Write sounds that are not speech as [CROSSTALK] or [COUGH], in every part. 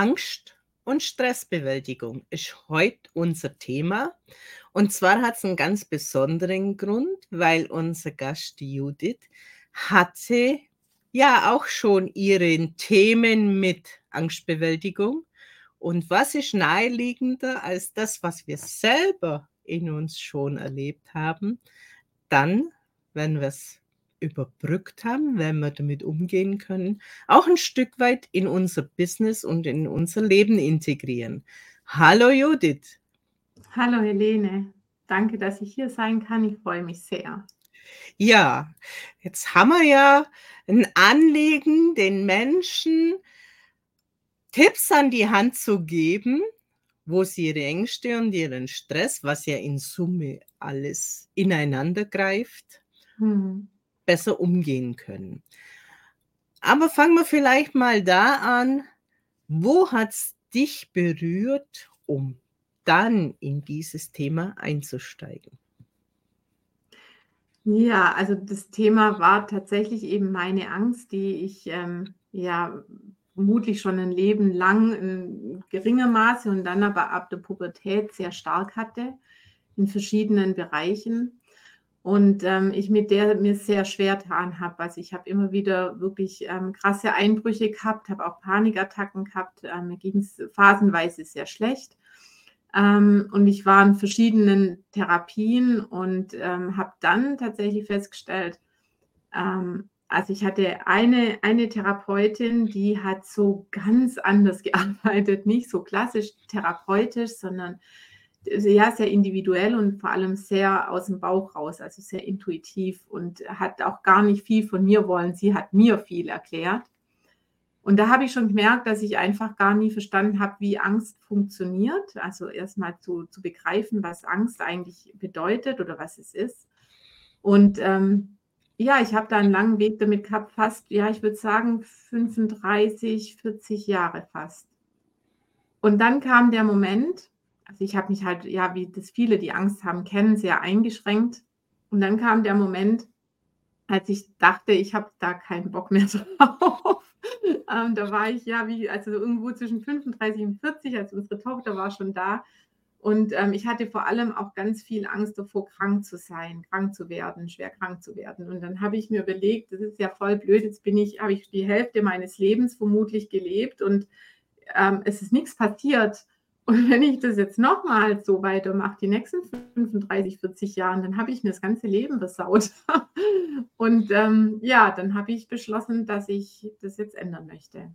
Angst und Stressbewältigung ist heute unser Thema. Und zwar hat es einen ganz besonderen Grund, weil unser Gast Judith hatte ja auch schon ihre Themen mit Angstbewältigung. Und was ist naheliegender als das, was wir selber in uns schon erlebt haben, dann, wenn wir es überbrückt haben, wenn wir damit umgehen können, auch ein Stück weit in unser Business und in unser Leben integrieren. Hallo Judith. Hallo Helene. Danke, dass ich hier sein kann. Ich freue mich sehr. Ja, jetzt haben wir ja ein Anliegen, den Menschen Tipps an die Hand zu geben, wo sie ihre Ängste und ihren Stress, was ja in Summe alles ineinander greift, hm besser umgehen können. Aber fangen wir vielleicht mal da an, wo hat es dich berührt, um dann in dieses Thema einzusteigen? Ja, also das Thema war tatsächlich eben meine Angst, die ich ähm, ja vermutlich schon ein Leben lang in geringer Maße und dann aber ab der Pubertät sehr stark hatte in verschiedenen Bereichen und ähm, ich mit der mir sehr schwer getan habe. Also ich habe immer wieder wirklich ähm, krasse Einbrüche gehabt, habe auch Panikattacken gehabt. Ähm, mir ging es phasenweise sehr schlecht. Ähm, und ich war in verschiedenen Therapien und ähm, habe dann tatsächlich festgestellt, ähm, also ich hatte eine, eine Therapeutin, die hat so ganz anders [LAUGHS] gearbeitet, nicht so klassisch therapeutisch, sondern ja, sehr individuell und vor allem sehr aus dem Bauch raus, also sehr intuitiv und hat auch gar nicht viel von mir wollen. Sie hat mir viel erklärt. Und da habe ich schon gemerkt, dass ich einfach gar nie verstanden habe, wie Angst funktioniert. Also erstmal zu, zu begreifen, was Angst eigentlich bedeutet oder was es ist. Und ähm, ja, ich habe da einen langen Weg damit gehabt, fast, ja, ich würde sagen 35, 40 Jahre fast. Und dann kam der Moment, also ich habe mich halt, ja, wie das viele, die Angst haben, kennen, sehr eingeschränkt. Und dann kam der Moment, als ich dachte, ich habe da keinen Bock mehr [LAUGHS] drauf. ähm, da war ich ja wie, also irgendwo zwischen 35 und 40, als unsere Tochter war schon da. Und ähm, ich hatte vor allem auch ganz viel Angst davor, krank zu sein, krank zu werden, schwer krank zu werden. Und dann habe ich mir überlegt, das ist ja voll blöd, jetzt bin ich, habe ich die Hälfte meines Lebens vermutlich gelebt und ähm, es ist nichts passiert. Und wenn ich das jetzt nochmal so weitermache, die nächsten 35, 40 Jahre, dann habe ich mir das ganze Leben besaut. [LAUGHS] Und ähm, ja, dann habe ich beschlossen, dass ich das jetzt ändern möchte.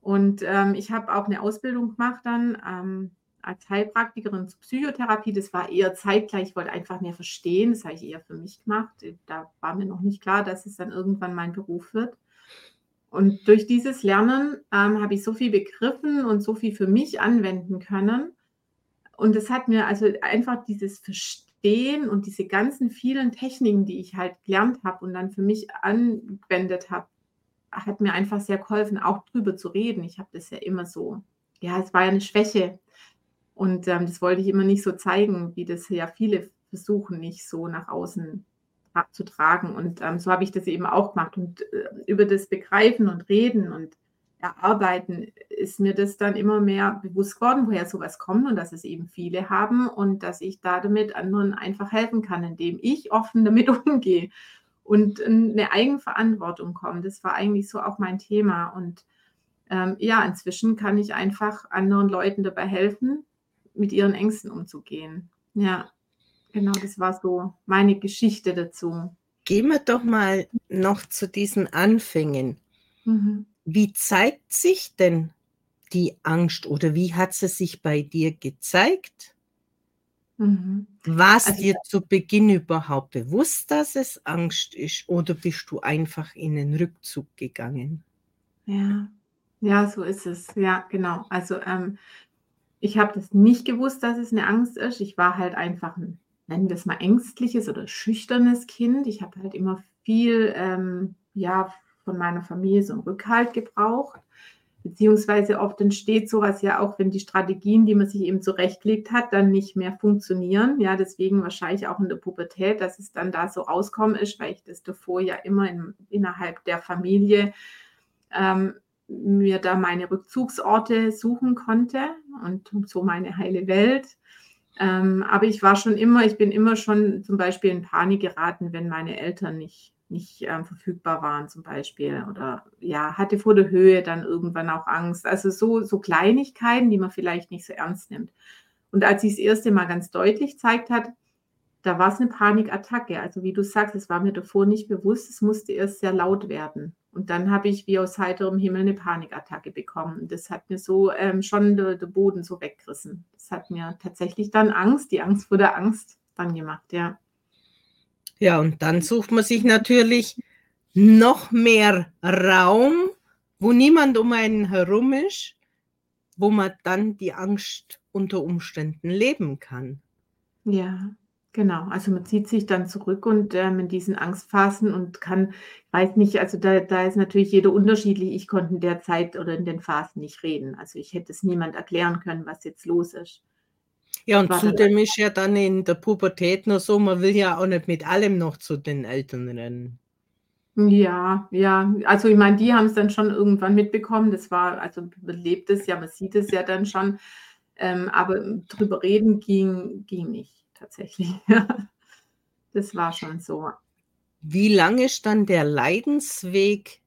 Und ähm, ich habe auch eine Ausbildung gemacht dann ähm, als Heilpraktikerin zur Psychotherapie. Das war eher zeitgleich, ich wollte einfach mehr verstehen. Das habe ich eher für mich gemacht. Da war mir noch nicht klar, dass es dann irgendwann mein Beruf wird. Und durch dieses Lernen ähm, habe ich so viel begriffen und so viel für mich anwenden können. Und es hat mir also einfach dieses Verstehen und diese ganzen vielen Techniken, die ich halt gelernt habe und dann für mich angewendet habe, hat mir einfach sehr geholfen, auch drüber zu reden. Ich habe das ja immer so, ja, es war ja eine Schwäche. Und ähm, das wollte ich immer nicht so zeigen, wie das ja viele versuchen, nicht so nach außen zu tragen. Und ähm, so habe ich das eben auch gemacht. Und äh, über das Begreifen und Reden und Erarbeiten ist mir das dann immer mehr bewusst geworden, woher sowas kommt und dass es eben viele haben und dass ich da damit anderen einfach helfen kann, indem ich offen [LAUGHS] damit umgehe und eine Eigenverantwortung komme. Das war eigentlich so auch mein Thema. Und ähm, ja, inzwischen kann ich einfach anderen Leuten dabei helfen, mit ihren Ängsten umzugehen. Ja. Genau, das war so meine Geschichte dazu. Gehen wir doch mal noch zu diesen Anfängen. Mhm. Wie zeigt sich denn die Angst oder wie hat sie sich bei dir gezeigt? Mhm. War es also, dir zu Beginn überhaupt bewusst, dass es Angst ist oder bist du einfach in den Rückzug gegangen? Ja, ja, so ist es. Ja, genau. Also ähm, ich habe das nicht gewusst, dass es eine Angst ist. Ich war halt einfach ein nennen wir es mal ängstliches oder schüchternes Kind. Ich habe halt immer viel, ähm, ja, von meiner Familie so einen Rückhalt gebraucht. Beziehungsweise oft entsteht sowas ja auch, wenn die Strategien, die man sich eben zurechtlegt hat, dann nicht mehr funktionieren. Ja, deswegen wahrscheinlich auch in der Pubertät, dass es dann da so rauskommen ist, weil ich das davor ja immer in, innerhalb der Familie ähm, mir da meine Rückzugsorte suchen konnte und so meine heile Welt. Ähm, aber ich war schon immer, ich bin immer schon zum Beispiel in Panik geraten, wenn meine Eltern nicht, nicht ähm, verfügbar waren, zum Beispiel. Oder ja, hatte vor der Höhe dann irgendwann auch Angst. Also so, so Kleinigkeiten, die man vielleicht nicht so ernst nimmt. Und als ich das erste Mal ganz deutlich zeigt hat, da war es eine Panikattacke. Also wie du sagst, es war mir davor nicht bewusst, es musste erst sehr laut werden. Und dann habe ich wie aus heiterem Himmel eine Panikattacke bekommen. Und das hat mir so ähm, schon den de Boden so weggerissen. Das hat mir tatsächlich dann Angst, die Angst vor der Angst dann gemacht, ja. Ja, und dann sucht man sich natürlich noch mehr Raum, wo niemand um einen herum ist, wo man dann die Angst unter Umständen leben kann. Ja, Genau, also man zieht sich dann zurück und ähm, in diesen Angstphasen und kann, ich weiß nicht, also da, da ist natürlich jeder unterschiedlich. Ich konnte in der Zeit oder in den Phasen nicht reden. Also ich hätte es niemand erklären können, was jetzt los ist. Ja, und zudem ist ja dann in der Pubertät noch so, man will ja auch nicht mit allem noch zu den Eltern rennen. Ja, ja, also ich meine, die haben es dann schon irgendwann mitbekommen. Das war, also man lebt es ja, man sieht es ja dann schon. Ähm, aber drüber reden ging, ging nicht tatsächlich. [LAUGHS] das war schon so. Wie lange ist dann der Leidensweg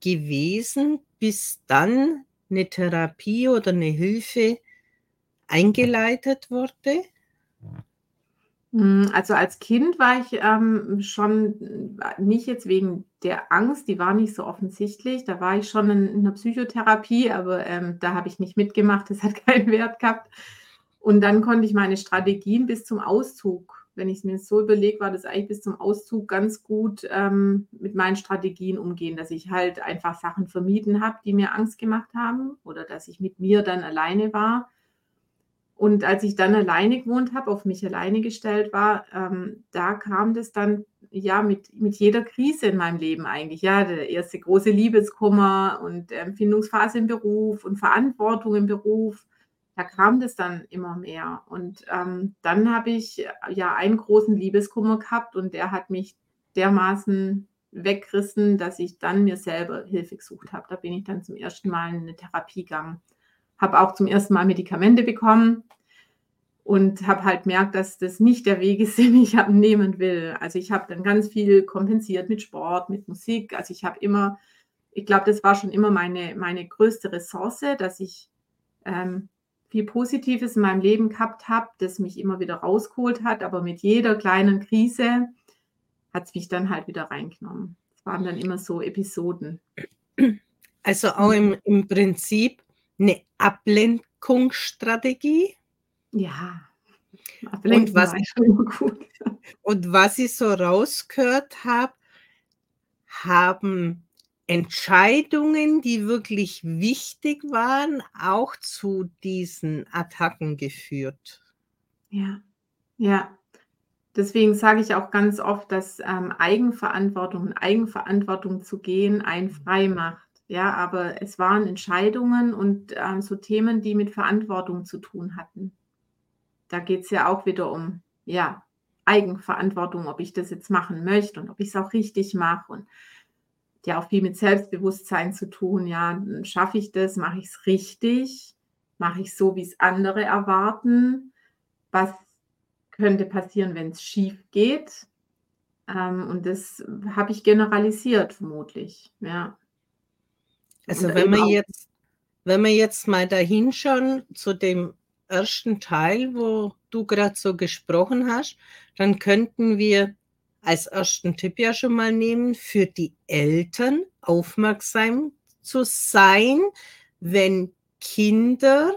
gewesen, bis dann eine Therapie oder eine Hilfe eingeleitet wurde? Hm, also als Kind war ich ähm, schon nicht jetzt wegen der Angst, die war nicht so offensichtlich. Da war ich schon in, in einer Psychotherapie, aber ähm, da habe ich nicht mitgemacht, das hat [LAUGHS] keinen Wert gehabt. Und dann konnte ich meine Strategien bis zum Auszug, wenn ich es mir so überlege, war das eigentlich bis zum Auszug ganz gut ähm, mit meinen Strategien umgehen, dass ich halt einfach Sachen vermieden habe, die mir Angst gemacht haben oder dass ich mit mir dann alleine war. Und als ich dann alleine gewohnt habe, auf mich alleine gestellt war, ähm, da kam das dann ja mit, mit jeder Krise in meinem Leben eigentlich. Ja, der erste große Liebeskummer und Empfindungsphase im Beruf und Verantwortung im Beruf da kam das dann immer mehr. Und ähm, dann habe ich äh, ja einen großen Liebeskummer gehabt und der hat mich dermaßen weggerissen, dass ich dann mir selber Hilfe gesucht habe. Da bin ich dann zum ersten Mal in eine Therapie gegangen. Habe auch zum ersten Mal Medikamente bekommen und habe halt merkt, dass das nicht der Weg ist, [LAUGHS] den ich nehmen will. Also ich habe dann ganz viel kompensiert mit Sport, mit Musik. Also ich habe immer, ich glaube, das war schon immer meine, meine größte Ressource, dass ich ähm, viel Positives in meinem Leben gehabt habe, das mich immer wieder rausgeholt hat, aber mit jeder kleinen Krise hat es mich dann halt wieder reingenommen. Es waren dann immer so Episoden. Also auch im, im Prinzip eine Ablenkungsstrategie. Ja. Und was, und was ich so rausgehört habe, haben Entscheidungen, die wirklich wichtig waren, auch zu diesen Attacken geführt. Ja, ja. Deswegen sage ich auch ganz oft, dass ähm, Eigenverantwortung Eigenverantwortung zu gehen einen frei macht. Ja, aber es waren Entscheidungen und ähm, so Themen, die mit Verantwortung zu tun hatten. Da geht es ja auch wieder um, ja, Eigenverantwortung, ob ich das jetzt machen möchte und ob ich es auch richtig mache und ja auch viel mit Selbstbewusstsein zu tun. Ja, schaffe ich das? Mache ich es richtig? Mache ich so, wie es andere erwarten? Was könnte passieren, wenn es schief geht? Ähm, und das habe ich generalisiert, vermutlich. Ja. Also wenn wir jetzt, wenn wir jetzt mal dahin schauen zu dem ersten Teil, wo du gerade so gesprochen hast, dann könnten wir als ersten Tipp ja schon mal nehmen, für die Eltern aufmerksam zu sein, wenn Kinder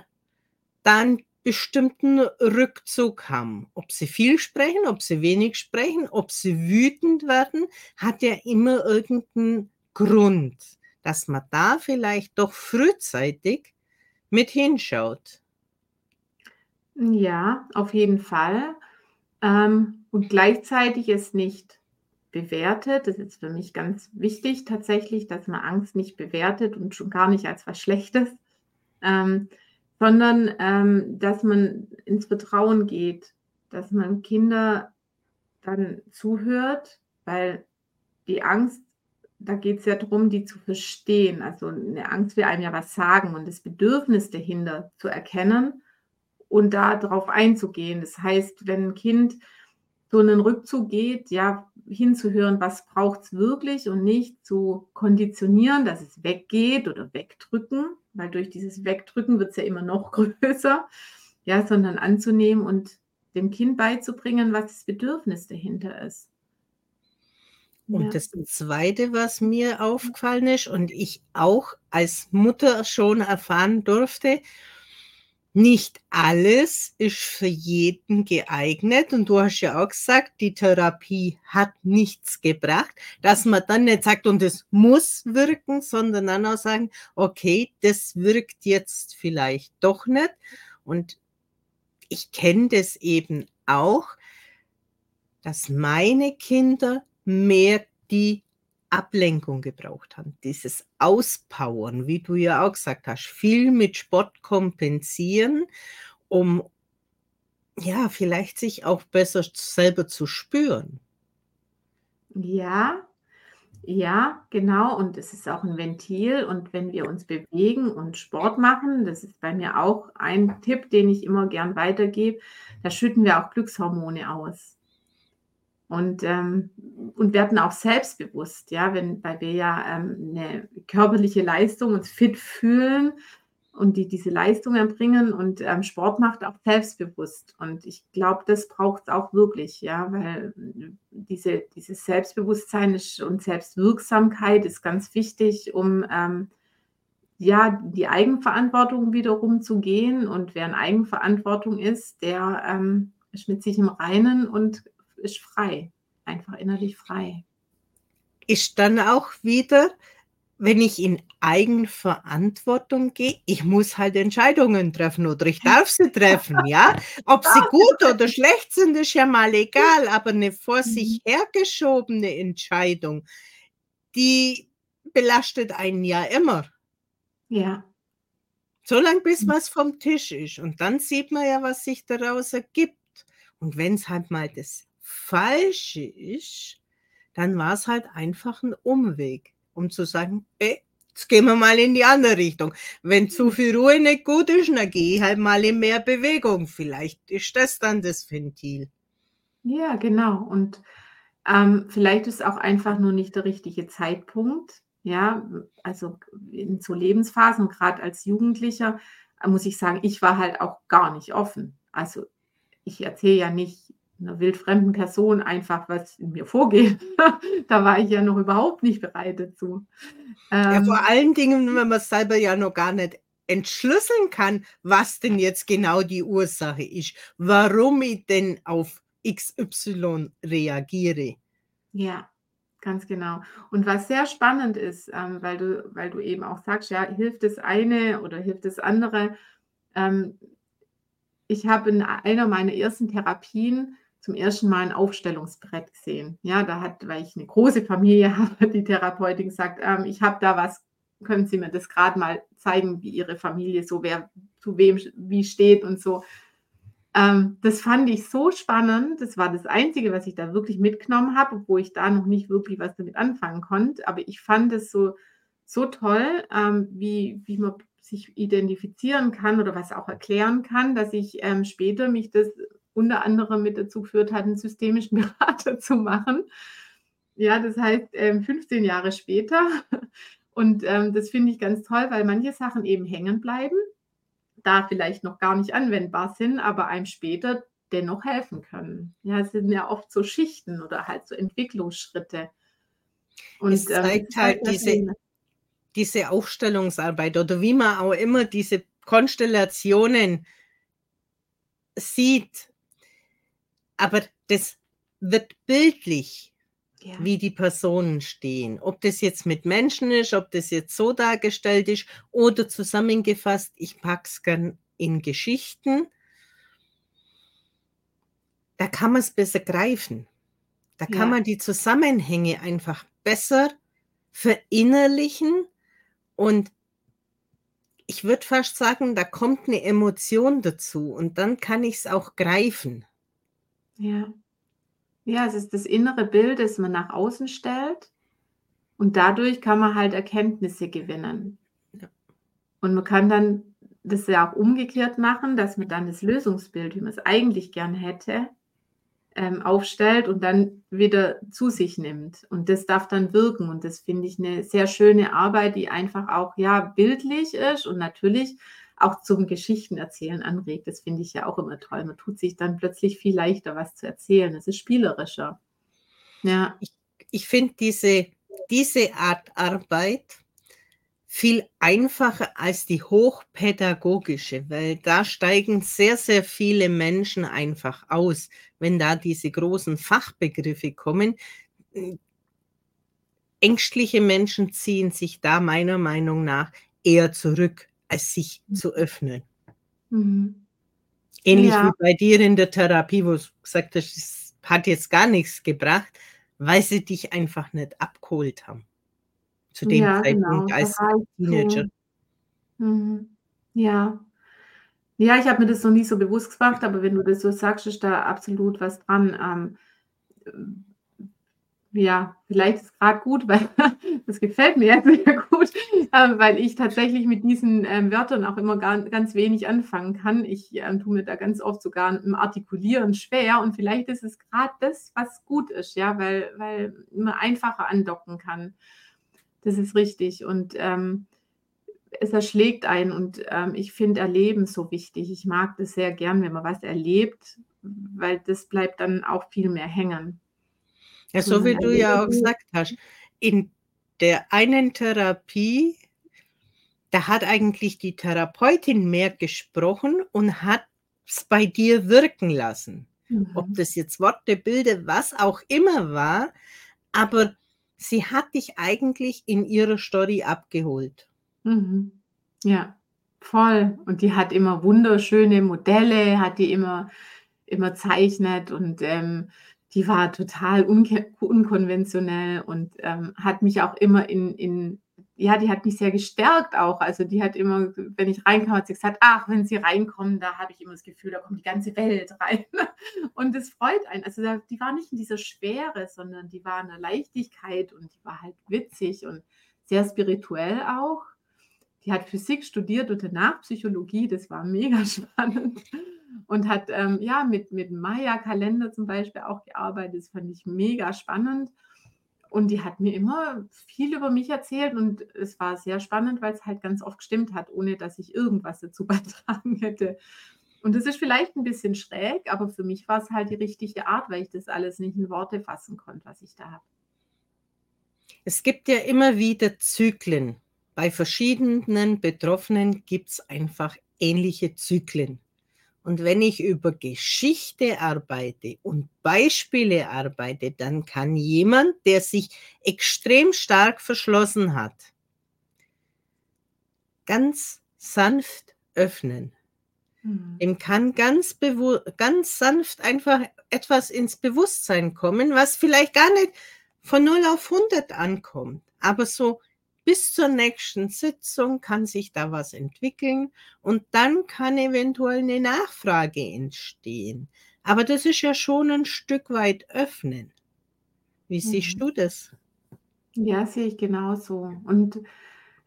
dann bestimmten Rückzug haben. Ob sie viel sprechen, ob sie wenig sprechen, ob sie wütend werden, hat ja immer irgendeinen Grund, dass man da vielleicht doch frühzeitig mit hinschaut. Ja, auf jeden Fall. Ähm, und gleichzeitig es nicht bewertet. Das ist für mich ganz wichtig tatsächlich, dass man Angst nicht bewertet und schon gar nicht als was Schlechtes, ähm, sondern ähm, dass man ins Vertrauen geht, dass man Kinder dann zuhört, weil die Angst da geht es ja darum, die zu verstehen. Also eine Angst will einem ja was sagen und das Bedürfnis dahinter zu erkennen und da darauf einzugehen. Das heißt, wenn ein Kind so einen Rückzug geht, ja, hinzuhören, was braucht es wirklich und nicht zu konditionieren, dass es weggeht oder wegdrücken, weil durch dieses Wegdrücken wird es ja immer noch [LAUGHS] größer, ja, sondern anzunehmen und dem Kind beizubringen, was das Bedürfnis dahinter ist. Und ja. das Zweite, was mir aufgefallen ist und ich auch als Mutter schon erfahren durfte, nicht alles ist für jeden geeignet. Und du hast ja auch gesagt, die Therapie hat nichts gebracht, dass man dann nicht sagt, und es muss wirken, sondern dann auch sagen, okay, das wirkt jetzt vielleicht doch nicht. Und ich kenne das eben auch, dass meine Kinder mehr die Ablenkung gebraucht haben, dieses Auspowern, wie du ja auch gesagt hast, viel mit Sport kompensieren, um ja, vielleicht sich auch besser selber zu spüren. Ja, ja, genau. Und es ist auch ein Ventil. Und wenn wir uns bewegen und Sport machen, das ist bei mir auch ein Tipp, den ich immer gern weitergebe, da schütten wir auch Glückshormone aus und, ähm, und werden auch selbstbewusst, ja, wenn, weil wir ja ähm, eine körperliche Leistung uns fit fühlen und die diese Leistung erbringen und ähm, Sport macht auch selbstbewusst. Und ich glaube, das braucht es auch wirklich, ja, weil diese, dieses Selbstbewusstsein und Selbstwirksamkeit ist ganz wichtig, um ähm, ja, die Eigenverantwortung wiederum zu gehen. Und wer in Eigenverantwortung ist, der ähm, ist mit sich im Reinen und ist frei, einfach innerlich frei. Ist dann auch wieder, wenn ich in Eigenverantwortung gehe, ich muss halt Entscheidungen treffen oder ich darf sie treffen, [LAUGHS] ja. Ob sie gut oder schlecht sind, ist ja mal egal, aber eine vor sich mhm. hergeschobene Entscheidung, die belastet einen ja immer. Ja. Solange bis mhm. was vom Tisch ist. Und dann sieht man ja, was sich daraus ergibt. Und wenn es halt mal das Falsche ist, dann war es halt einfach ein Umweg, um zu sagen, ey, jetzt gehen wir mal in die andere Richtung. Wenn zu mhm. viel Ruhe nicht gut ist, dann gehe ich halt mal in mehr Bewegung. Vielleicht ist das dann das Ventil. Ja, genau. Und ähm, vielleicht ist auch einfach nur nicht der richtige Zeitpunkt. Ja, also in so Lebensphasen, gerade als Jugendlicher, muss ich sagen, ich war halt auch gar nicht offen. Also ich erzähle ja nicht einer wildfremden Person einfach, was in mir vorgeht. [LAUGHS] da war ich ja noch überhaupt nicht bereit dazu. Ähm, ja, vor ähm, allen Dingen, wenn man es selber ja noch gar nicht entschlüsseln kann, was denn jetzt genau die Ursache ist, warum ich denn auf XY reagiere. Ja, ganz genau. Und was sehr spannend ist, ähm, weil, du, weil du eben auch sagst, ja, hilft das eine oder hilft das andere. Ähm, ich habe in einer meiner ersten Therapien zum ersten Mal ein Aufstellungsbrett gesehen. Ja, da hat, weil ich eine große Familie [LAUGHS] habe, die Therapeutin gesagt, ähm, ich habe da was, können Sie mir das gerade mal zeigen, wie Ihre Familie so, wer zu wem wie steht und so. Ähm, das fand ich so spannend. Das war das Einzige, was ich da wirklich mitgenommen habe, obwohl ich da noch nicht wirklich was damit anfangen konnte. Aber ich fand es so, so toll, ähm, wie, wie man sich identifizieren kann oder was auch erklären kann, dass ich ähm, später mich das unter anderem mit dazu geführt hat, einen systemischen [LAUGHS] Berater zu machen. Ja, das heißt, 15 ähm, Jahre später. Und ähm, das finde ich ganz toll, weil manche Sachen eben hängen bleiben, da vielleicht noch gar nicht anwendbar sind, aber einem später dennoch helfen können. Ja, es sind ja oft so Schichten oder halt so Entwicklungsschritte. Und, es ähm, zeigt ähm, halt diese, diese Aufstellungsarbeit oder wie man auch immer diese Konstellationen sieht, aber das wird bildlich, ja. wie die Personen stehen. Ob das jetzt mit Menschen ist, ob das jetzt so dargestellt ist oder zusammengefasst, ich packe es gern in Geschichten. Da kann man es besser greifen. Da kann ja. man die Zusammenhänge einfach besser verinnerlichen und ich würde fast sagen, da kommt eine Emotion dazu und dann kann ich es auch greifen. Ja. Ja, es ist das innere Bild, das man nach außen stellt Und dadurch kann man halt Erkenntnisse gewinnen. Ja. Und man kann dann das ja auch umgekehrt machen, dass man dann das Lösungsbild, wie man es eigentlich gern hätte, ähm, aufstellt und dann wieder zu sich nimmt. Und das darf dann wirken. Und das finde ich eine sehr schöne Arbeit, die einfach auch ja bildlich ist und natürlich auch zum Geschichtenerzählen anregt. Das finde ich ja auch immer toll. Man tut sich dann plötzlich viel leichter, was zu erzählen. Es ist spielerischer. Ja. Ich, ich finde diese, diese Art Arbeit viel einfacher als die hochpädagogische, weil da steigen sehr, sehr viele Menschen einfach aus, wenn da diese großen Fachbegriffe kommen. Ängstliche Menschen ziehen sich da meiner Meinung nach eher zurück, als sich mhm. zu öffnen. Mhm. Ähnlich ja. wie bei dir in der Therapie, wo du gesagt hast, es hat jetzt gar nichts gebracht, weil sie dich einfach nicht abgeholt haben zu dem Ja, Zeitpunkt genau, als Teenager. mhm. Ja. Ja, ich habe mir das noch nie so bewusst gemacht, aber wenn du das so sagst, ist da absolut was dran. Ähm, ja, vielleicht ist es grad gut, weil [LAUGHS] das gefällt mir jetzt sehr gut, ähm, weil ich tatsächlich mit diesen, ähm, Wörtern auch immer gar ganz wenig anfangen kann. Ich, ähm, tue mir da ganz oft sogar im Artikulieren schwer und vielleicht ist es gerade das, was gut ist, ja, weil weil man einfacher andocken kann. Das ist richtig. Und ähm, es erschlägt einen. Und ähm, ich finde Erleben so wichtig. Ich mag das sehr gern, wenn man was erlebt, weil das bleibt dann auch viel mehr hängen. Ja, so wie du ja auch gesagt hast, in der einen Therapie, da hat eigentlich die Therapeutin mehr gesprochen und hat es bei dir wirken lassen. Mhm. Ob das jetzt Worte, Bilder, was auch immer war, aber sie hat dich eigentlich in ihrer Story abgeholt. Mhm. Ja, voll. Und die hat immer wunderschöne Modelle, hat die immer, immer zeichnet und ähm, die war total unkonventionell und ähm, hat mich auch immer in, in ja, die hat mich sehr gestärkt auch. Also die hat immer, wenn ich reinkam, hat sie gesagt, ach, wenn sie reinkommen, da habe ich immer das Gefühl, da kommt die ganze Welt [LAUGHS] rein. Und es freut einen. Also die war nicht in dieser Schwere, sondern die war in der Leichtigkeit und die war halt witzig und sehr spirituell auch. Die hat Physik studiert und danach Psychologie, das war mega [LAUGHS] spannend. Und hat ähm, ja mit, mit Maya-Kalender zum Beispiel auch gearbeitet. Das fand ich mega spannend. Und die hat mir immer viel über mich erzählt und es war sehr spannend, weil es halt ganz oft gestimmt hat, ohne dass ich irgendwas dazu [LAUGHS] beitragen hätte. Und das ist vielleicht ein bisschen schräg, aber für mich war es halt die richtige Art, weil ich das alles nicht in Worte fassen konnte, was ich da habe. Es gibt ja immer wieder Zyklen. Bei verschiedenen Betroffenen gibt es einfach ähnliche Zyklen. Und wenn ich über Geschichte arbeite und Beispiele arbeite, dann kann jemand, der sich extrem stark verschlossen hat, ganz sanft öffnen. Mhm. Dem kann ganz, ganz sanft einfach etwas ins Bewusstsein kommen, was vielleicht gar nicht von 0 auf 100 ankommt, aber so bis zur nächsten Sitzung kann sich da was entwickeln und dann kann eventuell eine Nachfrage entstehen. Aber das ist ja schon ein Stück weit öffnen. Wie mhm. siehst du das? Ja, sehe ich genauso. Und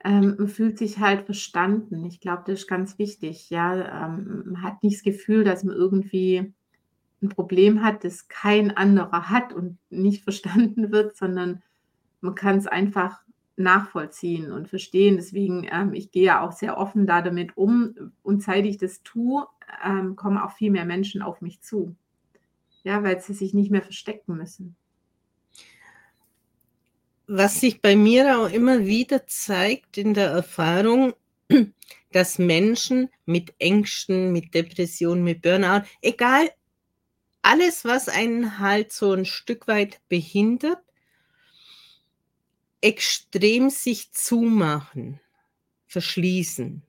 ähm, man fühlt sich halt verstanden. Ich glaube, das ist ganz wichtig. Ja, ähm, man hat nicht das Gefühl, dass man irgendwie ein Problem hat, das kein anderer hat und nicht [LAUGHS] verstanden wird, sondern man kann es einfach nachvollziehen und verstehen. Deswegen, ähm, ich gehe ja auch sehr offen da damit um und seit ich das tue, ähm, kommen auch viel mehr Menschen auf mich zu. Ja, weil sie sich nicht mehr verstecken müssen. Was sich bei mir auch immer wieder zeigt in der Erfahrung, [CLEARS THROAT] dass Menschen mit Ängsten, mit Depressionen, mit Burnout, egal, alles, was einen halt so ein Stück weit behindert, extrem sich zumachen, verschließen.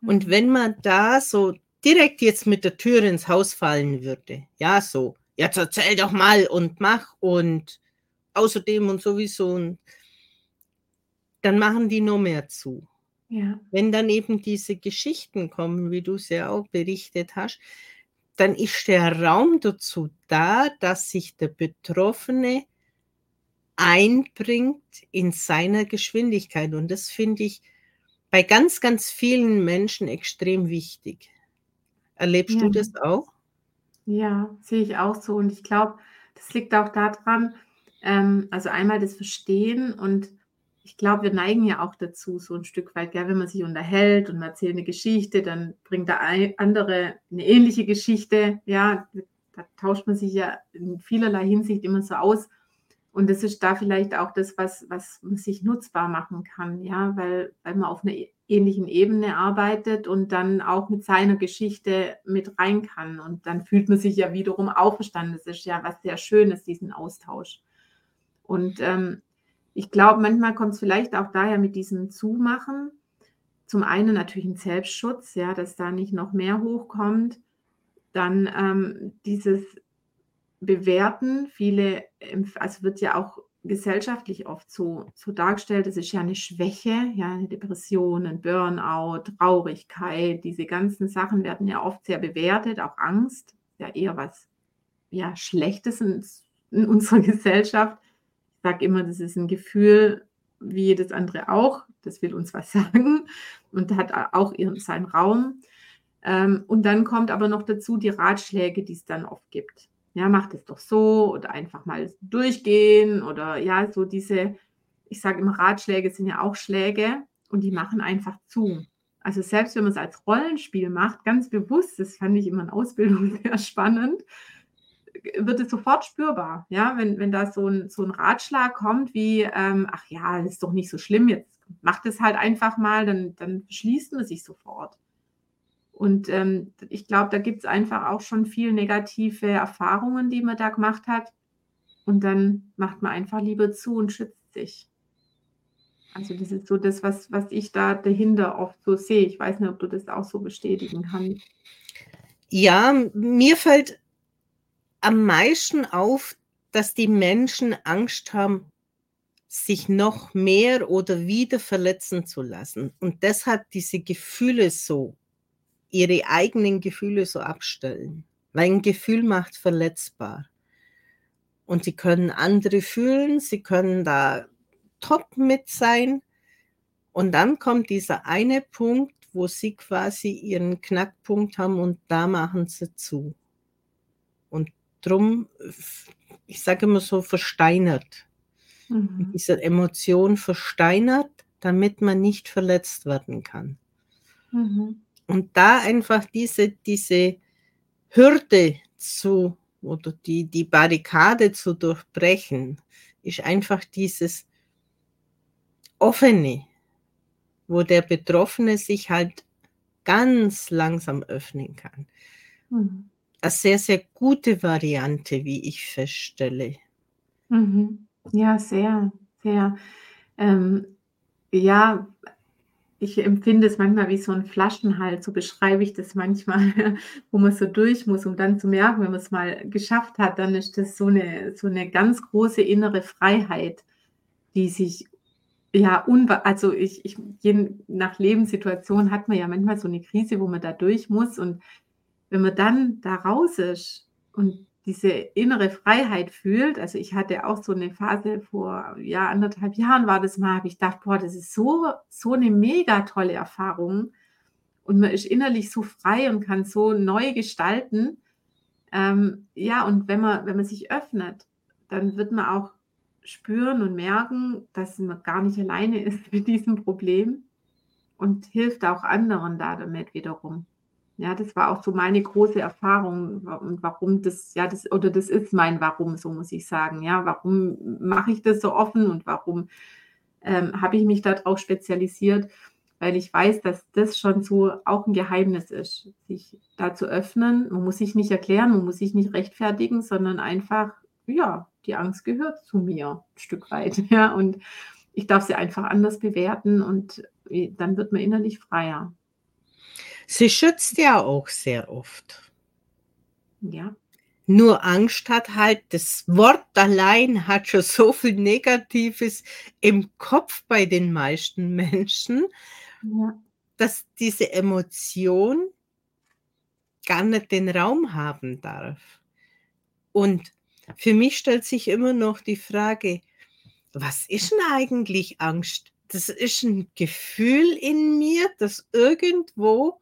Und mhm. wenn man da so direkt jetzt mit der Tür ins Haus fallen würde, ja, so, jetzt erzähl doch mal und mach und außerdem und sowieso, und dann machen die noch mehr zu. Ja. Wenn dann eben diese Geschichten kommen, wie du es ja auch berichtet hast, dann ist der Raum dazu da, dass sich der Betroffene einbringt in seiner Geschwindigkeit. Und das finde ich bei ganz, ganz vielen Menschen extrem wichtig. Erlebst Ja. du das auch? Ja, sehe ich auch so. Und ich glaube, das liegt auch daran, ähm, also einmal das Verstehen und ich glaube, wir neigen ja auch dazu, so ein Stück weit, gell, wenn man sich unterhält und man erzählt eine Geschichte, dann bringt der andere eine ähnliche Geschichte. Ja, da tauscht man sich ja in vielerlei Hinsicht immer so aus. Und das ist da vielleicht auch das, was, was man sich nutzbar machen kann, ja, weil, weil man auf einer ähnlichen Ebene arbeitet und dann auch mit seiner Geschichte mit rein kann. Und dann fühlt man sich ja wiederum auch verstanden. Das ist ja was sehr Schönes, diesen Austausch. Und ähm, ich glaube, manchmal kommt es vielleicht auch daher mit diesem Zumachen. Zum einen natürlich ein Selbstschutz, ja, dass da nicht noch mehr hochkommt. Dann ähm, dieses Bewerten. Viele, empf- also wird ja auch gesellschaftlich oft so, so dargestellt, das ist ja eine Schwäche, ja, eine Depression, ein Burnout, Traurigkeit, diese ganzen Sachen werden ja oft sehr bewertet, auch Angst, ja eher was ja, Schlechtes in, in unserer [LAUGHS] Gesellschaft. Ich sage immer, das ist ein Gefühl wie jedes andere auch, das will uns was [LAUGHS] sagen und hat auch ihren, seinen Raum. Ähm, und dann kommt aber noch dazu die Ratschläge, die es dann oft gibt ja, mach das doch so oder einfach mal durchgehen oder ja, so diese, ich sage immer, Ratschläge sind ja auch Schläge und die machen einfach zu. Also selbst wenn man es als Rollenspiel macht, ganz bewusst, das fand ich immer in Ausbildung [LAUGHS] sehr spannend, wird es sofort spürbar. Ja, wenn, wenn da so ein, so ein Ratschlag kommt wie, ähm, ach ja, ist doch nicht so schlimm, jetzt macht es halt einfach mal, dann, dann schließt man sich sofort. Und ähm, ich glaube, da gibt es einfach auch schon viel negative Erfahrungen, die man da gemacht hat. Und dann macht man einfach lieber zu und schützt sich. Also das ist so das, was, was ich da dahinter oft so sehe. Ich weiß nicht, ob du das auch so bestätigen kannst. Ja, mir fällt am meisten auf, dass die Menschen Angst haben, sich noch mehr oder wieder verletzen zu lassen und deshalb diese Gefühle so ihre eigenen Gefühle so abstellen, weil ein Gefühl macht verletzbar. Und sie können andere fühlen, sie können da top mit sein. Und dann kommt dieser eine Punkt, wo sie quasi ihren Knackpunkt haben und da machen sie zu. Und drum, ich sage immer so, versteinert. Mhm. Diese Emotion versteinert, damit man nicht verletzt werden kann. Mhm. Und da einfach diese, diese Hürde zu oder die, die Barrikade zu durchbrechen, ist einfach dieses offene, wo der Betroffene sich halt ganz langsam öffnen kann. Mhm. Eine sehr, sehr gute Variante, wie ich feststelle. Mhm. Ja, sehr, sehr. Ähm, ja, ich empfinde es manchmal wie so ein Flaschenhals, so beschreibe ich das manchmal, [LAUGHS] wo man so durch muss, um dann zu merken, wenn man es mal geschafft hat, dann ist das so eine, so eine ganz große innere Freiheit, die sich ja, also ich, ich, je nach Lebenssituation hat man ja manchmal so eine Krise, wo man da durch muss. Und wenn man dann da raus ist und diese innere Freiheit fühlt. Also ich hatte auch so eine Phase vor ja, anderthalb Jahren war das mal, habe ich gedacht, boah, das ist so, so eine mega tolle Erfahrung. Und man ist innerlich so frei und kann so neu gestalten. Ähm, ja, und wenn man, wenn man sich öffnet, dann wird man auch spüren und merken, dass man gar nicht alleine ist [LAUGHS] mit diesem Problem und hilft auch anderen da damit wiederum. Ja, das war auch so meine große Erfahrung und warum das, ja, das, oder das ist mein Warum, so muss ich sagen. Ja, warum mache ich das so offen und warum ähm, habe ich mich darauf spezialisiert? Weil ich weiß, dass das schon so auch ein Geheimnis ist, sich da zu öffnen. Man muss sich nicht erklären, man muss sich nicht rechtfertigen, sondern einfach, ja, die Angst gehört zu mir ein Stück weit. [LAUGHS] Ja, und ich darf sie einfach anders bewerten und äh, dann wird man innerlich freier. Sie schützt ja auch sehr oft. Ja. Nur Angst hat halt, das Wort allein hat schon so viel Negatives im Kopf bei den meisten Menschen, ja. dass diese Emotion gar nicht den Raum haben darf. Und für mich stellt sich immer noch die Frage, was ist denn eigentlich Angst? Das ist ein Gefühl in mir, das irgendwo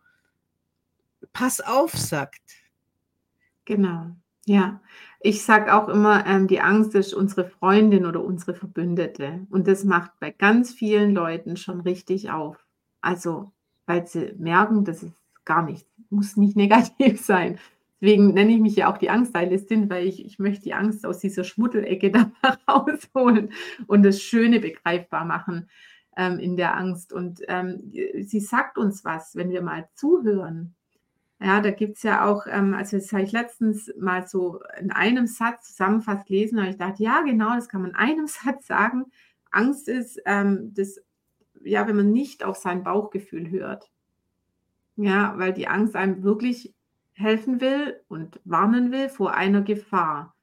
Pass auf sagt. Genau, ja. Ich sage auch immer, ähm, die Angst ist unsere Freundin oder unsere Verbündete. Und das macht bei ganz vielen Leuten schon richtig auf. Also, weil sie merken, das ist gar nichts, muss nicht [LAUGHS] negativ sein. Deswegen nenne ich mich ja auch die Angststylistin, weil ich, ich möchte die Angst aus dieser Schmuddelecke [LAUGHS] da rausholen und das Schöne begreifbar machen ähm, in der Angst. Und ähm, sie sagt uns was, wenn wir mal zuhören. Ja, da gibt es ja auch, ähm, also das habe ich letztens mal so in einem Satz zusammenfasst gelesen, und ich dachte, ja, genau, das kann man in einem [LAUGHS] Satz sagen. Angst ist, ähm, das, ja, wenn man nicht auf sein Bauchgefühl hört. Ja, weil die Angst einem wirklich helfen will und warnen will vor einer Gefahr.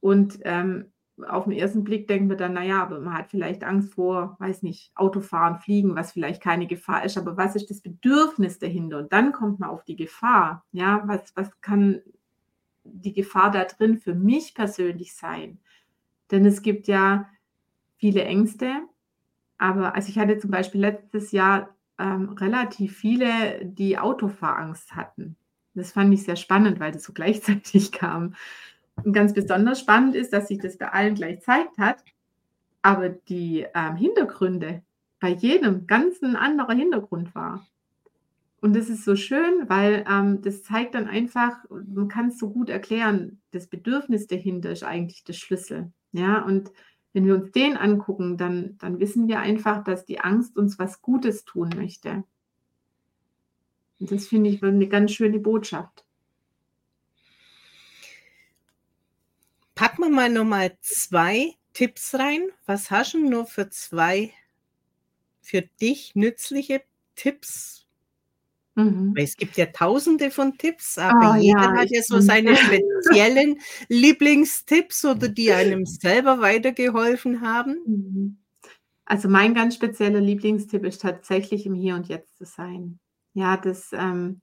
Und ähm, auf den ersten Blick denken wir dann, naja, aber man hat vielleicht Angst vor, weiß nicht, Autofahren, Fliegen, was vielleicht keine Gefahr ist, aber was ist das Bedürfnis dahinter? Und dann kommt man auf die Gefahr. Ja, was, was kann die Gefahr da drin für mich persönlich sein? Denn es gibt ja viele Ängste, aber also ich hatte zum Beispiel letztes Jahr ähm, relativ viele, die Autofahrangst hatten. Das fand ich sehr spannend, weil das so gleichzeitig [LAUGHS] kam. Und ganz besonders spannend ist, dass sich das bei allen gleich gezeigt hat, aber die ähm, Hintergründe bei jedem ganz ein anderer Hintergrund war. Und das ist so schön, weil ähm, das zeigt dann einfach, man kann es so gut erklären, das Bedürfnis dahinter ist eigentlich der Schlüssel. Ja, und wenn wir uns den angucken, dann, dann wissen wir einfach, dass die Angst uns was Gutes tun möchte. Und das finde ich eine ganz schöne Botschaft. Packen wir mal nochmal zwei Tipps rein. Was hast du nur für zwei für dich nützliche Tipps? Mhm. Es gibt ja tausende von Tipps, aber oh, jeder ja, hat ja so seine [LAUGHS] speziellen Lieblingstipps oder die einem [LAUGHS] selber weitergeholfen haben. Mhm. Also mein ganz spezieller Lieblingstipp ist tatsächlich im Hier und Jetzt zu sein. Ja, das, ähm,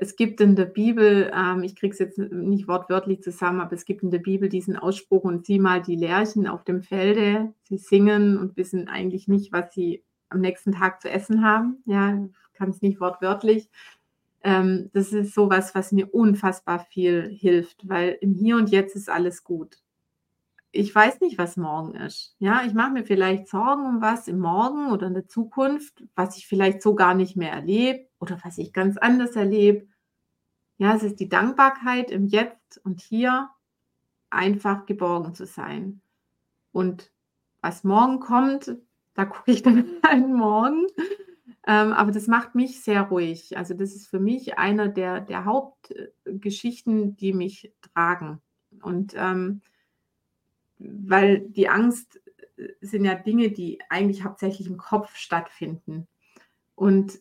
es gibt in der Bibel, ähm, ich kriege es jetzt nicht wortwörtlich zusammen, aber es gibt in der Bibel diesen Ausspruch und sieh mal die Lerchen auf dem Felde, sie singen und wissen eigentlich nicht, was sie am nächsten Tag zu essen haben. Ja, kann es nicht wortwörtlich. Ähm, das ist sowas, was mir unfassbar viel hilft, weil im Hier und Jetzt ist alles gut ich weiß nicht, was morgen ist. Ja, ich mache mir vielleicht Sorgen um was im Morgen oder in der Zukunft, was ich vielleicht so gar nicht mehr erlebe oder was ich ganz anders erlebe. Ja, es ist die Dankbarkeit im Jetzt und hier einfach geborgen zu sein. Und was morgen kommt, da gucke ich dann einen [LAUGHS] Morgen. Ähm, aber das macht mich sehr ruhig. Also das ist für mich einer der, der Hauptgeschichten, die mich tragen. Und ähm, weil die Angst äh, sind ja Dinge, die eigentlich hauptsächlich im Kopf stattfinden. Und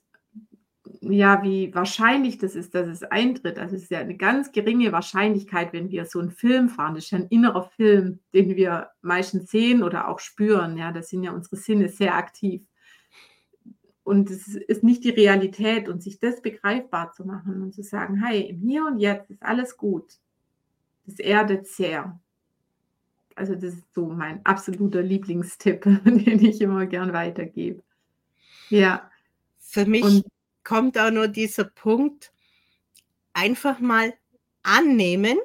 ja, wie wahrscheinlich das ist, dass es eintritt. Also es ist ja eine ganz geringe Wahrscheinlichkeit, wenn wir so einen Film fahren. Das ist ja ein innerer Film, den wir meistens sehen oder auch spüren. Ja, da sind ja unsere Sinne sehr aktiv. Und es ist nicht die Realität und sich das begreifbar zu machen und zu sagen, hey, im Hier und Jetzt ist alles gut. Das erdet sehr. Also das ist so mein absoluter Lieblingstipp, [LAUGHS] den ich immer gern weitergebe. Ja. Für mich und, kommt auch nur dieser Punkt, einfach mal annehmen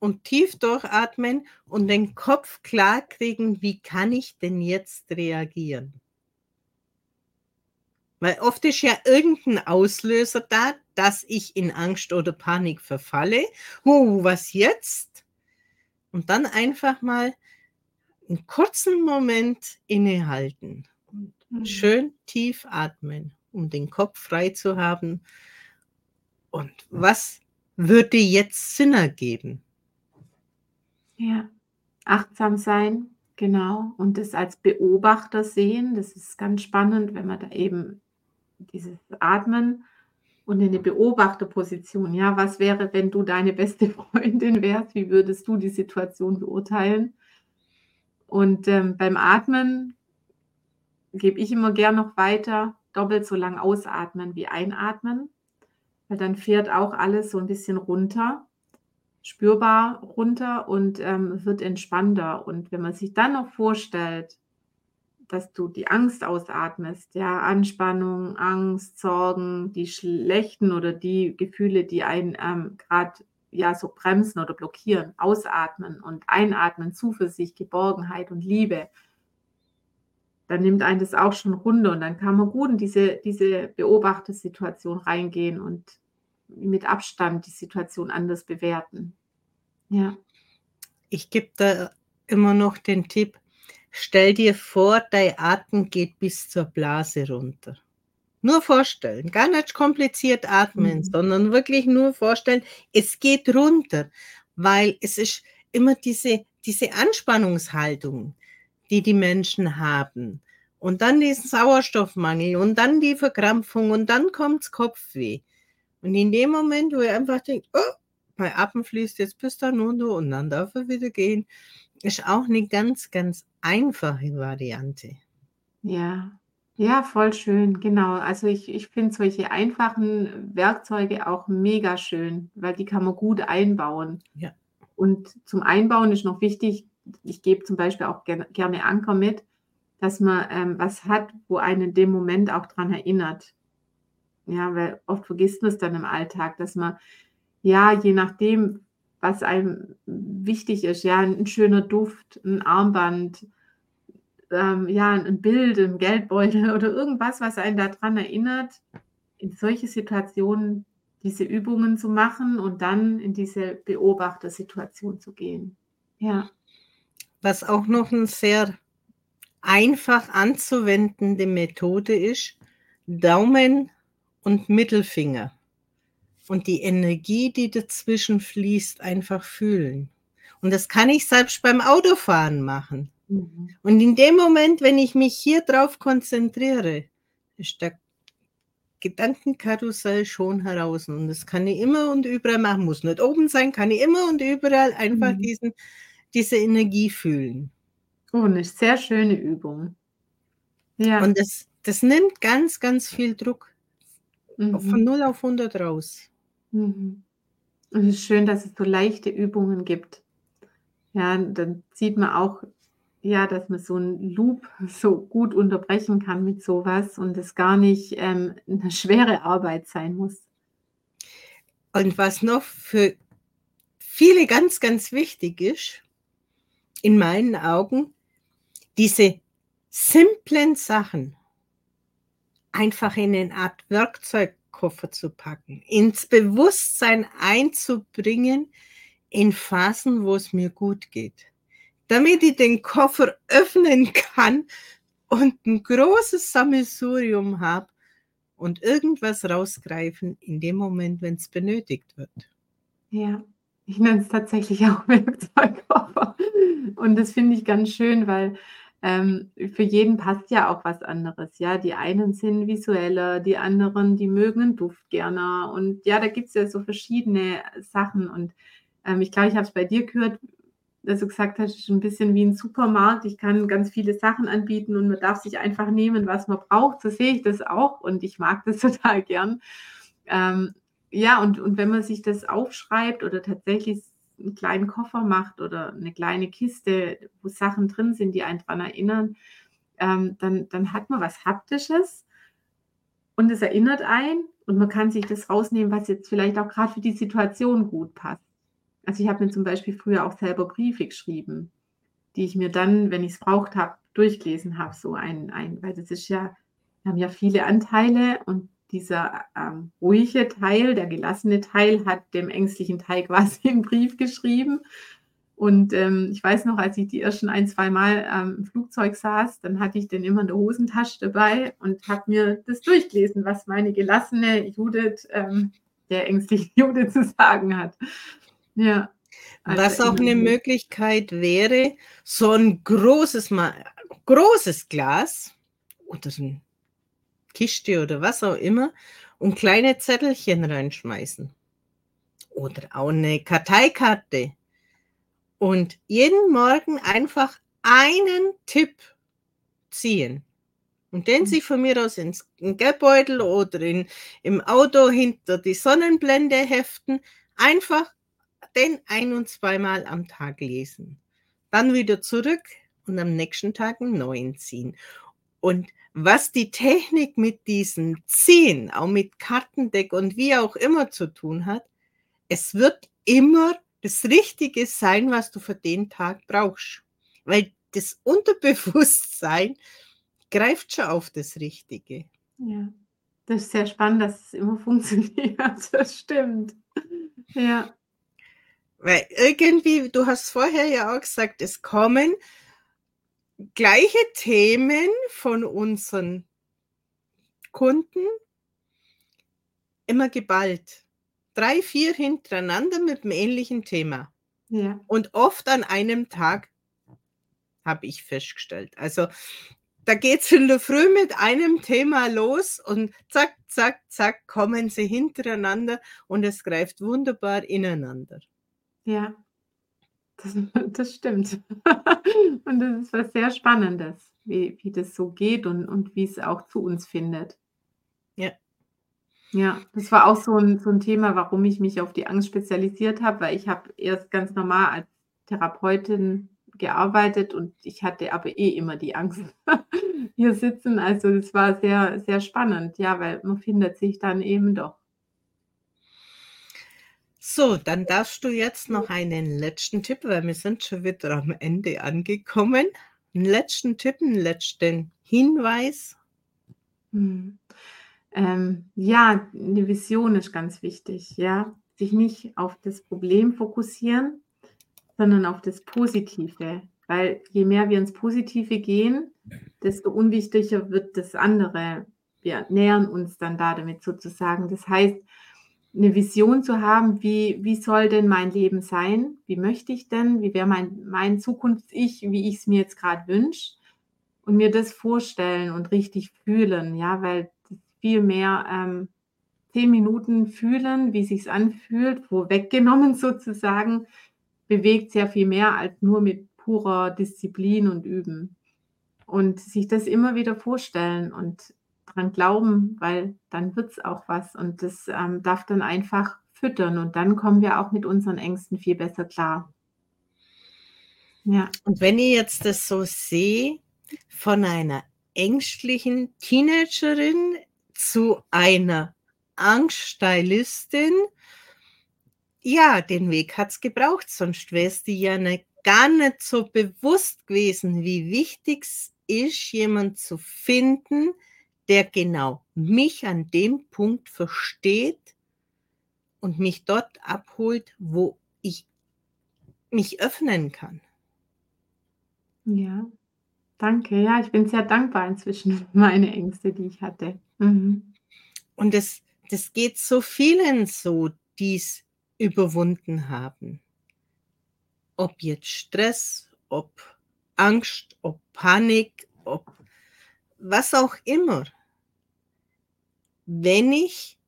und tief durchatmen und den Kopf klar kriegen, wie kann ich denn jetzt reagieren? Weil oft ist ja irgendein Auslöser da, dass ich in Angst oder Panik verfalle. Oh, was jetzt? Und dann einfach mal einen kurzen Moment innehalten und mhm. schön tief atmen, um den Kopf frei zu haben. Und was würde jetzt Sinn ergeben? Ja, achtsam sein, genau. Und das als Beobachter sehen, das ist ganz spannend, wenn man da eben dieses Atmen und in eine Beobachterposition. Ja, was wäre, wenn du deine beste [LAUGHS] Freundin wärst? Wie würdest du die Situation beurteilen? Und ähm, beim Atmen gebe ich immer gern noch weiter, doppelt so lang ausatmen wie einatmen, weil dann fährt auch alles so ein bisschen runter. spürbar runter und, ähm, wird entspannter. Und wenn man sich dann noch vorstellt, dass du die Angst ausatmest, ja, Anspannung, Angst, Sorgen, die schlechten oder die Gefühle, die einen, ähm, grad, ja, so bremsen oder blockieren, ausatmen und einatmen, Zuversicht, Geborgenheit und Liebe. Dann nimmt einen das auch schon runter und dann kann man gut in diese diese Beobachtungssituation reingehen und mit Abstand die Situation anders bewerten. Ja. Ich gebe da immer noch den Tipp: Stell dir vor, dein Atem geht bis zur Blase runter. Nur vorstellen, gar nicht kompliziert atmen, Mhm. sondern wirklich nur vorstellen, es geht runter, weil es ist immer diese diese Anspannungshaltung, die die Menschen haben und dann diesen Sauerstoffmangel und dann die Verkrampfung und dann kommt's Kopfweh. Und in dem Moment, wo ihr einfach denkt: „Oh, mein Atem fließt jetzt bis da runter und dann darf er wieder gehen“, ist auch 'ne ganz, ganz einfache Variante. Ja. Ja, voll schön, genau. Also, ich ich finde solche einfachen Werkzeuge auch mega schön, weil die kann man gut einbauen. Ja. Und zum Einbauen ist noch wichtig ich gebe zum Beispiel auch gern gerne Anker mit, dass man, ähm, was hat, wo einen in dem Moment auch dran erinnert. Ja, weil oft vergisst man's dann im Alltag, dass man ja, je nachdem, was einem wichtig ist, ja, 'n schöner Duft, 'n Armband, ähm, ja, 'n Bild, 'n Geldbeutel [LAUGHS] oder irgendwas, was einen da dran erinnert, in solche Situationen diese Übungen zu machen und dann in diese Beobachtersituation zu gehen. Ja. Was auch noch 'n sehr einfach anzuwendende Methode ist, Daumen und Mittelfinger und die Energie, die dazwischen fließt, einfach fühlen. Und das kann ich selbst beim Autofahren machen. Mhm. Und in dem Moment, wenn ich mich hier drauf konzentriere, ist der Gedankenkarussell schon heraus und das kann ich immer und überall machen. Muss nicht oben sein, kann ich immer und überall einfach Mhm. diesen diese Energie fühlen. Oh, 'ne sehr schöne Übung. Ja. Und das das nimmt ganz, ganz viel Druck von Mhm. 0 auf 100 raus. Mhm. Und es ist schön, dass es so leichte Übungen gibt. Ja, dann sieht man auch, ja, dass man so 'n Loop [LAUGHS] so gut unterbrechen kann mit so was und es gar nicht, ähm, 'ne schwere Arbeit sein muss. Und was noch für viele ganz, ganz wichtig ist in meinen Augen, diese simplen Sachen einfach in 'nen Art Werkzeugkoffer zu packen, ins Bewusstsein einzubringen in Phasen, wo's mir gut geht, damit ich den Koffer öffnen kann und 'n großes Sammelsurium habe und irgendwas rausgreifen in dem Moment, wenn's benötigt wird. Ja, ich nenne es tatsächlich auch [LAUGHS] Werkzeugkoffer. Und das finde ich ganz schön, weil, ähm, für jeden passt ja auch was anderes, ja? Die einen sind visueller, die anderen, die mögen 'n Duft gerne und ja, da gibt's ja so verschiedene Sachen und, ähm, ich glaube, ich habe es bei dir gehört, dass du gesagt hast, es ist 'n bisschen wie 'n Supermarkt. Ich kann ganz viele Sachen anbieten und man darf sich einfach nehmen, was man braucht. So sehe ich das auch und ich mag das [LAUGHS] total gern. Ähm, ja, und und wenn man sich das aufschreibt oder tatsächlich s 'n kleinen Koffer macht oder 'ne kleine Kiste, wo Sachen drin sind, die einen dran erinnern, ähm, dann dann hat man was Haptisches und es erinnert einen und man kann sich das rausnehmen, was jetzt vielleicht auch grad für die Situation gut passt. Also, ich habe mir zum Beispiel früher auch selber Briefe geschrieben, die ich mir dann, wenn ich's braucht habe, durchgelesen habe, so ein ein weil das ist ja wir haben ja viele Anteile und dieser, ähm, ruhige Teil, der gelassene Teil hat dem ängstlichen Teil [LAUGHS] quasi 'n Brief geschrieben. Und, ähm, ich weiß noch, als ich die ersten ein, zweimal, ähm, im Flugzeug saß, dann hatte ich den immer in der Hosentasche dabei und habe mir das durchgelesen, was meine gelassene Judith, ähm, der ängstlichen [LAUGHS] Judith zu sagen hat. Ja, als Was auch 'ne Erinnerung. Möglichkeit wäre, so 'n großes großes Glas oder so 'n Kiste oder was auch immer und kleine Zettelchen reinschmeißen. Oder auch 'ne Karteikarte. Und jeden Morgen einfach einen Tipp ziehen und den Mhm. sich von mir aus ins Geldbeutel oder in im Auto hinter die Sonnenblende heften. Einfach den ein- und zweimal am Tag lesen. Dann wieder zurück und am nächsten Tag einen neuen ziehen. Und was die Technik mit diesen Ziehen, auch mit Kartendeck und wie auch immer zu tun hat, es wird immer das Richtige sein, was du für den Tag brauchst. Weil das [LAUGHS] Unterbewusstsein greift schon auf das Richtige. Ja, das ist sehr spannend, dass es immer [LAUGHS] funktioniert. Das stimmt. Ja. Weil irgendwie, du hast vorher ja auch gesagt, es kommen gleiche Themen von unseren Kunden immer geballt. Drei, vier hintereinander mit einem ähnlichen Thema. Ja. Und oft an einem Tag habe ich festgestellt. Also da geht es in der Früh mit einem Thema los und zack, zack, zack kommen sie hintereinander und es greift wunderbar ineinander. Ja, das, [LAUGHS] das stimmt. und das ist was sehr Spannendes, wie, wie das so geht und, und wie es auch zu uns findet. Ja. Ja, das war auch so ein, so ein Thema, warum ich mich auf die Angst spezialisiert habe, weil ich habe erst ganz normal als Therapeutin gearbeitet und ich hatte aber eh immer die Angst [LAUGHS] hier sitzen. Also das war sehr, sehr spannend, ja, weil man findet sich dann eben doch. So, dann darfst du jetzt noch einen letzten Tipp, weil wir sind schon wieder am Ende angekommen. Einen letzten Tipp, einen letzten Hinweis. Hm. Ähm, ja, eine Vision ist ganz wichtig, ja. Sich nicht auf das Problem fokussieren, sondern auf das Positive. Weil je mehr wir ins Positive gehen, desto unwichtiger wird das andere. Wir nähern uns dann da damit sozusagen. Das heißt, eine Vision zu haben, wie, wie soll denn mein Leben sein? Wie möchte ich denn? Wie wäre mein, mein Zukunfts-Ich, wie ich es mir jetzt gerade wünsche? Und mir das vorstellen und richtig fühlen, ja, weil viel mehr ähm, zehn Minuten fühlen, wie sich's anfühlt, wo weggenommen [LAUGHS] sozusagen, bewegt sehr viel mehr als nur mit purer Disziplin und Üben. Und sich das immer wieder vorstellen und dran glauben, weil dann wird es auch was und das ähm, darf dann einfach füttern und dann kommen wir auch mit unseren Ängsten viel besser klar. Ja. Und wenn ich jetzt das so sehe, von einer ängstlichen Teenagerin zu einer Angststylistin, ja, den Weg hat es gebraucht, sonst wäre es dir ja nicht, gar nicht so bewusst gewesen, wie wichtig es ist, jemanden zu finden, der genau mich an dem Punkt versteht und mich dort abholt, wo ich mich öffnen kann. Ja, danke. Ja, ich bin sehr dankbar inzwischen für meine Ängste, die ich hatte. Mhm. Und das, das geht so vielen so, die es überwunden haben. Ob jetzt Stress, ob Angst, ob Panik, ob was auch immer. Wenn ich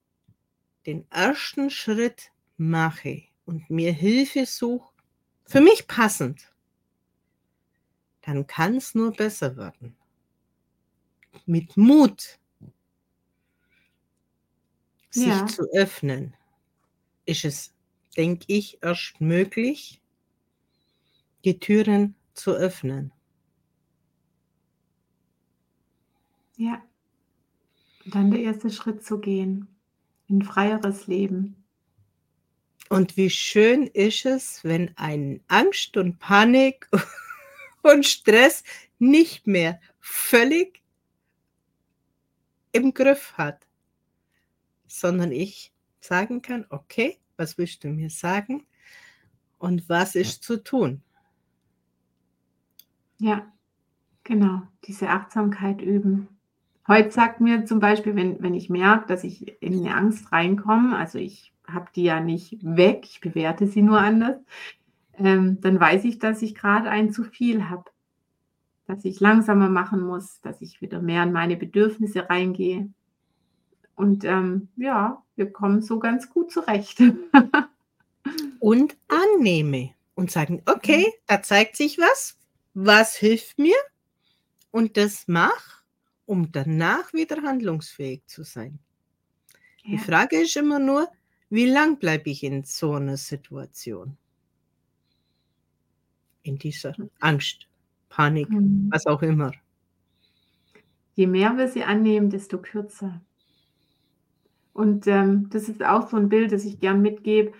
den ersten Schritt mache und mir Hilfe suche, für mich passend, dann kann es nur besser werden. Mit Mut, sich ja. zu öffnen, ist es denke ich, erst möglich, die Türen zu öffnen. Ja. Und dann der erste Schritt zu gehen, in freieres Leben. Und wie schön ist es, wenn ein Angst und Panik [LAUGHS] und Stress nicht mehr völlig im Griff hat, sondern ich sagen kann, okay, was willst du mir sagen und was ist zu tun? Ja, genau, diese Achtsamkeit üben. Heute sagt mir zum Beispiel, wenn, wenn ich merke, dass ich in eine Angst reinkomme, also ich habe die ja nicht weg, ich bewerte sie nur anders, ähm, dann weiß ich, dass ich gerade ein zu viel habe. Dass ich langsamer machen muss, dass ich wieder mehr in meine Bedürfnisse reingehe. Und ähm, ja, wir kommen so ganz gut zurecht. [LAUGHS] und annehme und sagen, okay, mhm. da zeigt sich was, was hilft mir und das mach, um danach wieder handlungsfähig zu sein. Ja. Die Frage ist immer nur, Wie lang bleibe ich in so einer Situation? In dieser Angst, Panik, Mhm. was auch immer. Je mehr wir sie annehmen, desto kürzer. Und, ähm, das ist auch so 'n Bild, das ich gern mitgebe.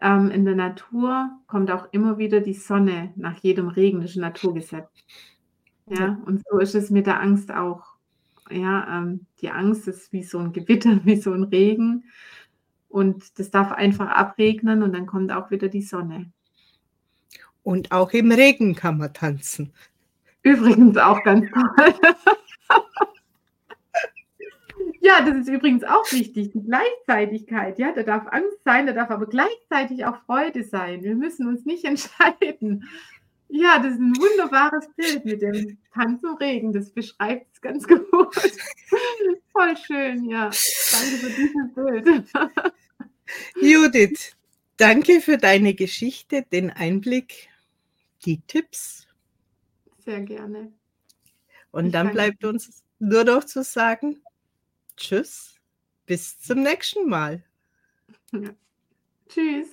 Ähm, in der Natur kommt auch immer wieder die Sonne nach jedem Regen, das ist 'n Naturgesetz. Ja, und so ist es mit der Angst auch. Ja, ähm, die Angst ist wie so 'n Gewitter, [LAUGHS] wie so 'n Regen und das darf einfach abregnen und dann kommt auch wieder die Sonne. Und auch im Regen kann man tanzen. Übrigens auch ganz toll. Ja, das ist übrigens auch wichtig, die Gleichzeitigkeit, ja? Da darf Angst sein, da darf aber gleichzeitig auch Freude sein. Wir müssen uns nicht [LAUGHS] entscheiden. Ja, das ist 'n wunderbares Bild mit dem Tanz im Regen. Das beschreibt's ganz [LAUGHS] gut. Voll schön, ja. Danke für dieses Bild. Judith, danke für deine Geschichte, den Einblick, die Tipps. Sehr gerne. Und Ich dann bleibt dir. uns nur noch zu sagen: Tschüss, bis zum nächsten Mal. Ja. Tschüss.